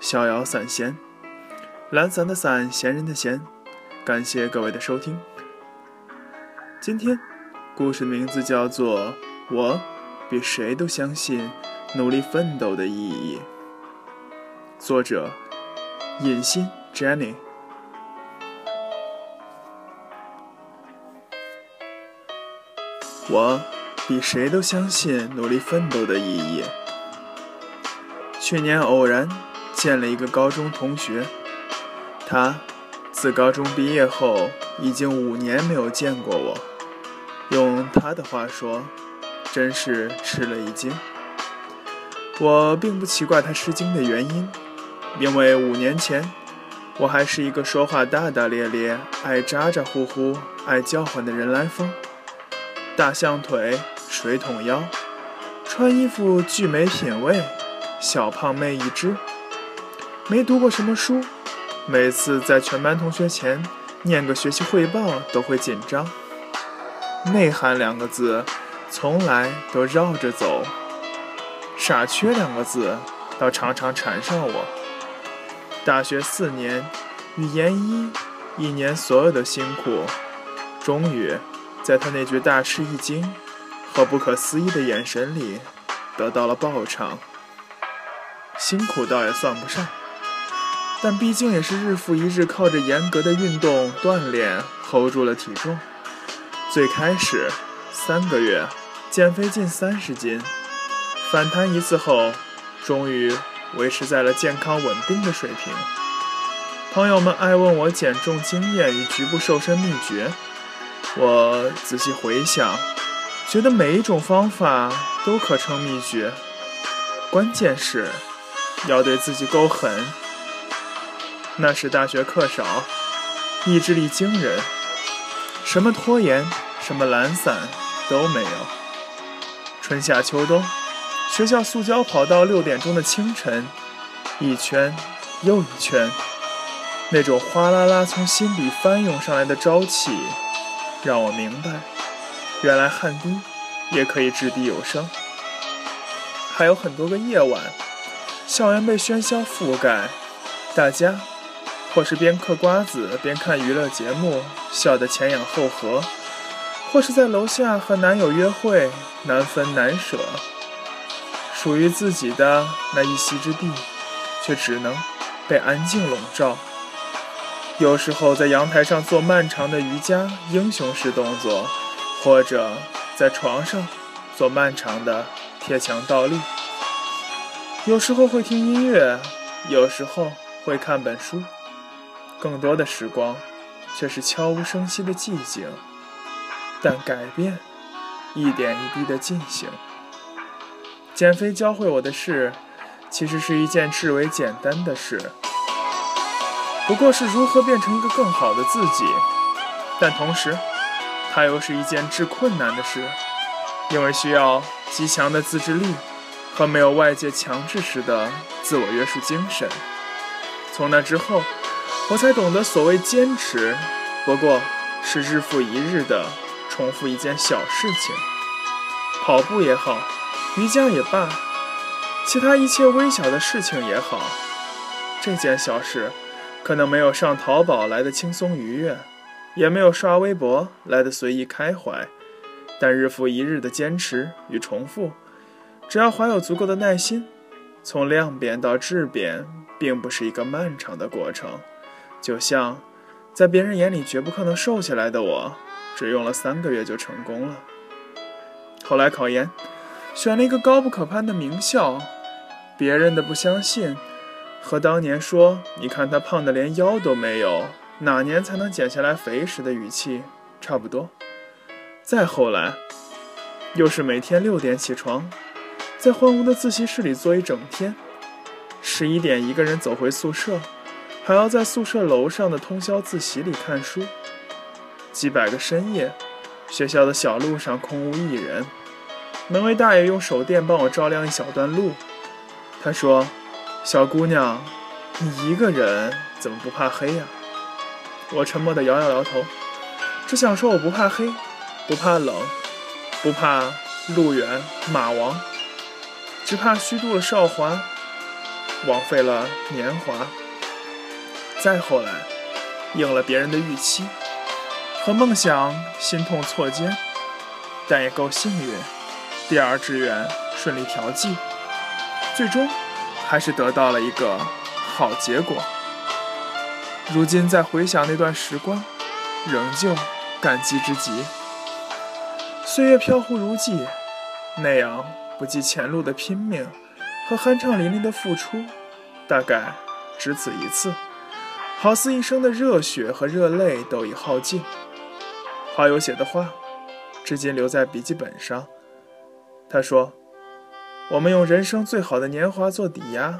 逍遥散闲”，懒散的散，闲人的闲。感谢各位的收听。今天故事名字叫做《我比谁都相信努力奋斗的意义》，作者尹欣 Jenny。我比谁都相信努力奋斗的意义。去年偶然见了一个高中同学，他自高中毕业后已经五年没有见过我。用他的话说，真是吃了一惊。我并不奇怪他吃惊的原因，因为五年前我还是一个说话大大咧咧、爱咋咋呼呼、爱叫唤的人来疯。大象腿，水桶腰，穿衣服巨没品味，小胖妹一只。没读过什么书，每次在全班同学前念个学习汇报都会紧张。内涵两个字，从来都绕着走。傻缺两个字，倒常常缠上我。大学四年，与研一一年所有的辛苦，终于。在他那句大吃一惊和不可思议的眼神里，得到了报偿。辛苦倒也算不上，但毕竟也是日复一日靠着严格的运动锻炼 hold 住了体重。最开始三个月减肥近三十斤，反弹一次后，终于维持在了健康稳定的水平。朋友们爱问我减重经验与局部瘦身秘诀。我仔细回想，觉得每一种方法都可称秘诀，关键是要对自己够狠。那时大学课少，意志力惊人，什么拖延、什么懒散都没有。春夏秋冬，学校塑胶跑道六点钟的清晨，一圈又一圈，那种哗啦啦从心底翻涌上来的朝气。让我明白，原来汗滴也可以掷地有声。还有很多个夜晚，校园被喧嚣覆盖，大家或是边嗑瓜子边看娱乐节目，笑得前仰后合；或是在楼下和男友约会，难分难舍。属于自己的那一席之地，却只能被安静笼罩。有时候在阳台上做漫长的瑜伽英雄式动作，或者在床上做漫长的贴墙倒立。有时候会听音乐，有时候会看本书，更多的时光却是悄无声息的寂静。但改变一点一滴的进行。减肥教会我的事，其实是一件至为简单的事。不过是如何变成一个更好的自己，但同时，它又是一件至困难的事，因为需要极强的自制力和没有外界强制时的自我约束精神。从那之后，我才懂得所谓坚持，不过是日复一日的重复一件小事情，跑步也好，瑜伽也罢，其他一切微小的事情也好，这件小事。可能没有上淘宝来的轻松愉悦，也没有刷微博来的随意开怀，但日复一日的坚持与重复，只要怀有足够的耐心，从量变到质变，并不是一个漫长的过程。就像，在别人眼里绝不可能瘦下来的我，只用了三个月就成功了。后来考研，选了一个高不可攀的名校，别人的不相信。和当年说“你看他胖的连腰都没有，哪年才能减下来肥”时的语气差不多。再后来，又是每天六点起床，在荒芜的自习室里坐一整天，十一点一个人走回宿舍，还要在宿舍楼上的通宵自习里看书。几百个深夜，学校的小路上空无一人，门卫大爷用手电帮我照亮一小段路。他说：“小姑娘，你一个人怎么不怕黑呀？”我沉默地摇摇摇头，只想说我不怕黑，不怕冷，不怕路远马亡，只怕虚度了韶华，枉费了年华。再后来，应了别人的预期。和梦想心痛错肩，但也够幸运。第二志愿顺利调剂，最终还是得到了一个好结果。如今再回想那段时光，仍旧感激之极。岁月飘忽如寄，那样不计前路的拼命和酣畅淋漓的付出，大概只此一次。好似一生的热血和热泪都已耗尽。好友写的话，至今留在笔记本上。他说：“我们用人生最好的年华做抵押，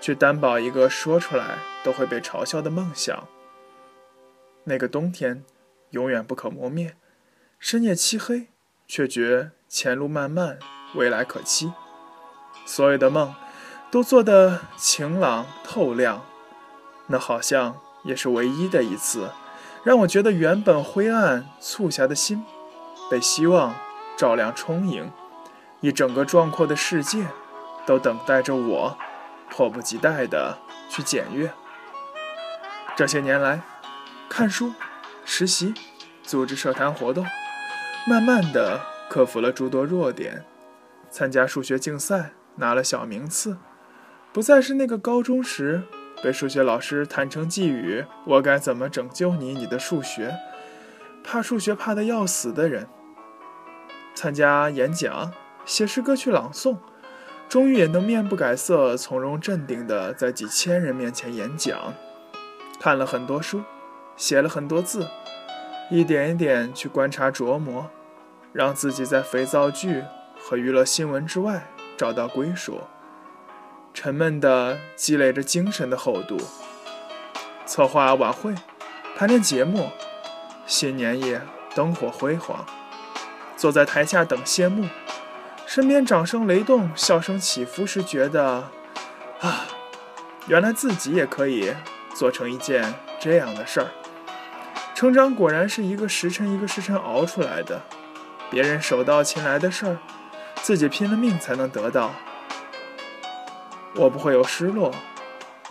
去担保一个说出来都会被嘲笑的梦想。那个冬天，永远不可磨灭。深夜漆黑，却觉前路漫漫，未来可期。所有的梦，都做得晴朗透亮。那好像也是唯一的一次。”让我觉得原本灰暗促狭的心，被希望照亮充盈，一整个壮阔的世界都等待着我，迫不及待地去检阅。这些年来，看书、实习、组织社团活动，慢慢地克服了诸多弱点，参加数学竞赛拿了小名次，不再是那个高中时。被数学老师坦诚寄语：“我该怎么拯救你？你的数学，怕数学怕得要死的人。”参加演讲、写诗歌去朗诵，终于也能面不改色、从容镇定地在几千人面前演讲。看了很多书，写了很多字，一点一点去观察琢磨，让自己在肥皂剧和娱乐新闻之外找到归属。沉闷地积累着精神的厚度。策划晚会，排练节目，新年夜灯火辉煌。坐在台下等谢幕，身边掌声雷动，笑声起伏时，觉得啊，原来自己也可以做成一件这样的事儿。成长果然是一个时辰一个时辰熬出来的。别人手到擒来的事儿，自己拼了命才能得到。我不会有失落，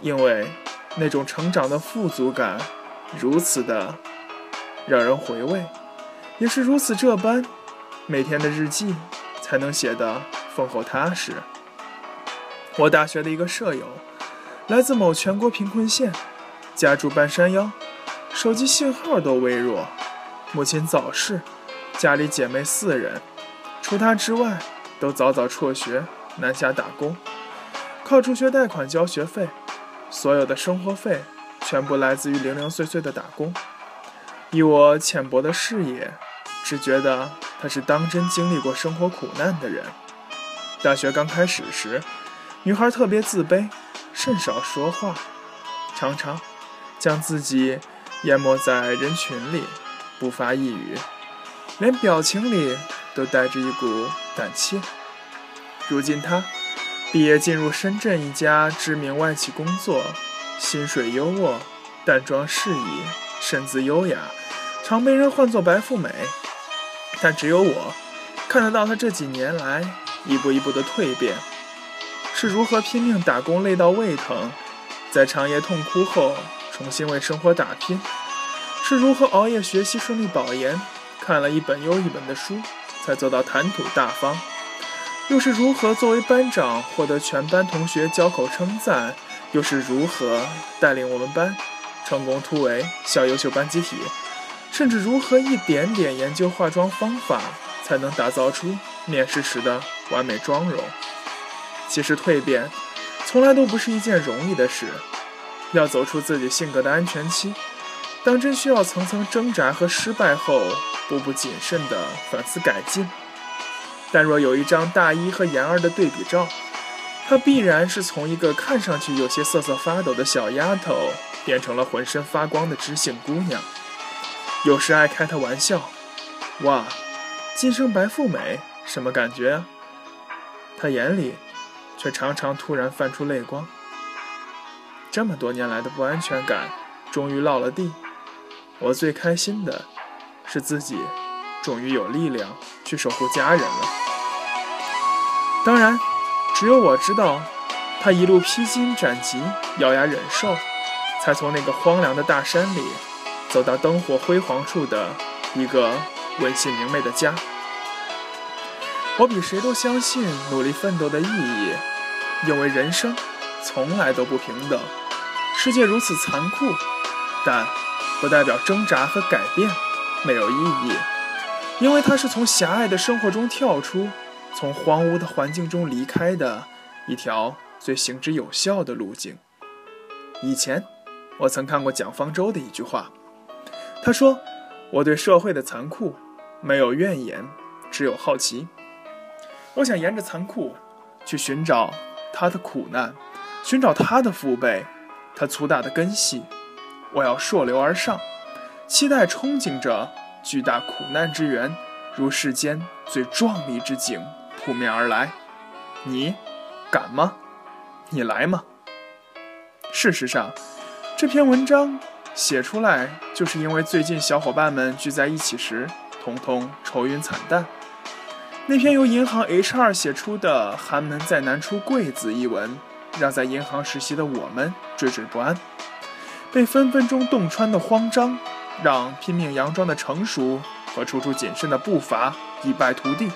因为那种成长的富足感如此的让人回味，也是如此这般，每天的日记才能写得丰厚踏实。我大学的一个舍友，来自某全国贫困县，家住半山腰，手机信号都微弱，母亲早逝，家里姐妹四人，除她之外都早早辍学南下打工。靠助学贷款交学费，所有的生活费全部来自于零零碎碎的打工。以我浅薄的视野，只觉得他是当真经历过生活苦难的人。大学刚开始时，女孩特别自卑，甚少说话，常常将自己淹没在人群里，不发一语，连表情里都带着一股胆怯。如今她。毕业进入深圳一家知名外企工作，薪水优渥，淡妆适宜，身姿优雅，常被人唤作白富美。但只有我看得到她这几年来一步一步的蜕变，是如何拼命打工累到胃疼，在长夜痛哭后重新为生活打拼，是如何熬夜学习顺利保研，看了一本又一本的书才做到谈吐大方。又是如何作为班长获得全班同学交口称赞？又是如何带领我们班成功突围校优秀班集体？甚至如何一点点研究化妆方法，才能打造出面试时的完美妆容？其实蜕变从来都不是一件容易的事，要走出自己性格的安全期，当真需要层层挣扎和失败后，步步谨慎的反思改进。但若有一张大一和研二的对比照，她必然是从一个看上去有些瑟瑟发抖的小丫头，变成了浑身发光的知性姑娘。有时爱开她玩笑：“哇，今生白富美，什么感觉啊？”她眼里却常常突然泛出泪光。这么多年来的不安全感终于落了地，我最开心的是自己终于有力量去守护家人了。当然，只有我知道，他一路披荆斩棘、咬牙忍受，才从那个荒凉的大山里走到灯火辉煌处的一个温馨明媚的家。我比谁都相信努力奋斗的意义，因为人生从来都不平等。世界如此残酷，但不代表挣扎和改变没有意义，因为它是从狭隘的生活中跳出，从荒芜的环境中离开的一条最行之有效的路径。以前，我曾看过蒋方舟的一句话，他说：“我对社会的残酷没有怨言，只有好奇。我想沿着残酷去寻找他的苦难，寻找他的父辈。”他粗大的根系，我要溯流而上，期待憧憬着巨大苦难之源，如世间最壮丽之景扑面而来。你敢吗？你来吗？事实上，这篇文章写出来，就是因为最近小伙伴们聚在一起时，通通愁云惨淡。那篇由银行 HR 写出的“寒门再难出贵子”一文。让在银行实习的我们惴惴不安，被分分钟洞穿的慌张，让拼命佯装的成熟和处处谨慎的步伐一败涂地，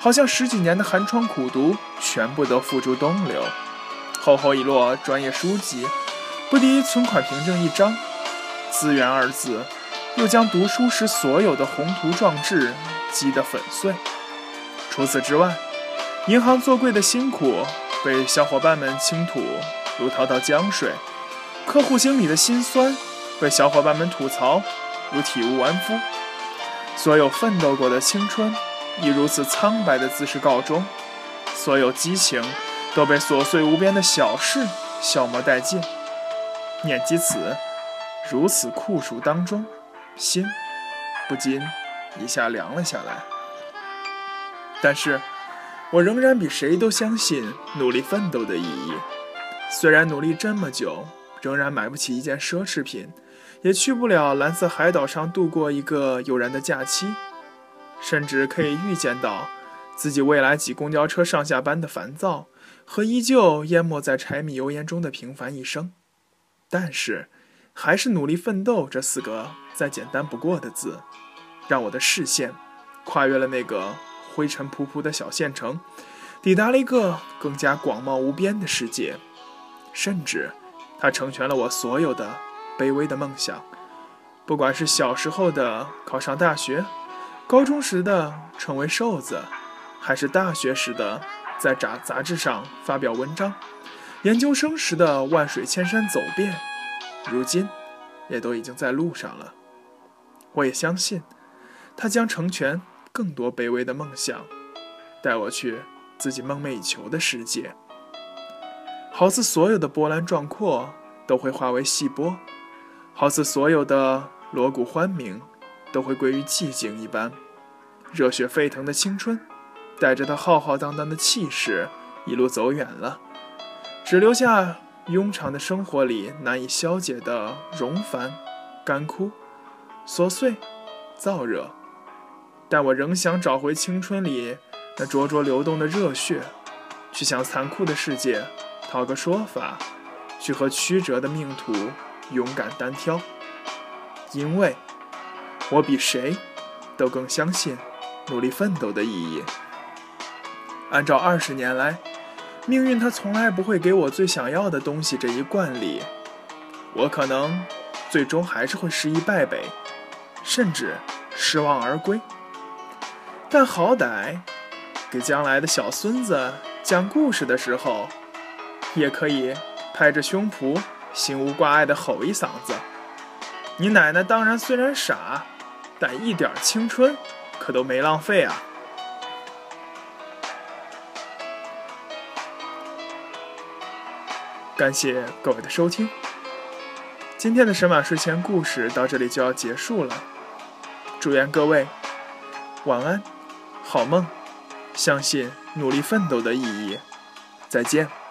好像十几年的寒窗苦读全部都付诸东流。厚厚一摞专业书籍，不敌存款凭证一张，资源二字，又将读书时所有的宏图壮志击得粉碎。除此之外，银行做柜的辛苦。被小伙伴们倾吐如滔滔江水，客户经理的心酸被小伙伴们吐槽如体无完肤。所有奋斗过的青春以如此苍白的姿势告终，所有激情都被琐碎无边的小事消磨殆尽。念及此如此酷暑当中，心不禁一下凉了下来。但是。我仍然比谁都相信努力奋斗的意义。虽然努力这么久，仍然买不起一件奢侈品，也去不了蓝色海岛上度过一个悠然的假期，甚至可以预见到自己未来挤公交车上下班的烦躁和依旧淹没在柴米油盐中的平凡一生，但是，还是努力奋斗这四个再简单不过的字，让我的视线跨越了那个。灰尘仆仆的小县城，抵达了一个更加广袤无边的世界，甚至，它成全了我所有的卑微的梦想。不管是小时候的考上大学，高中时的成为瘦子，还是大学时的在杂杂志上发表文章，研究生时的万水千山走遍，如今，也都已经在路上了。我也相信，它将成全。更多卑微的梦想，带我去自己梦寐以求的世界。好似所有的波澜壮阔都会化为细波，好似所有的锣鼓欢鸣都会归于寂静一般。热血沸腾的青春，带着它浩浩荡荡的气势，一路走远了，只留下庸常的生活里难以消解的荣烦、干枯、琐碎、燥热。但我仍想找回青春里那灼灼流动的热血，去向残酷的世界讨个说法，去和曲折的命途勇敢单挑。因为，我比谁都更相信努力奋斗的意义。按照二十年来，命运它从来不会给我最想要的东西这一惯例，我可能最终还是会失意败北，甚至失望而归。但好歹，给将来的小孙子讲故事的时候，也可以拍着胸脯、心无挂碍地吼一嗓子：“你奶奶当然虽然傻，但一点青春可都没浪费啊！”感谢各位的收听。今天的神马睡前故事到这里就要结束了，祝愿各位晚安，好梦，相信努力奋斗的意义。再见。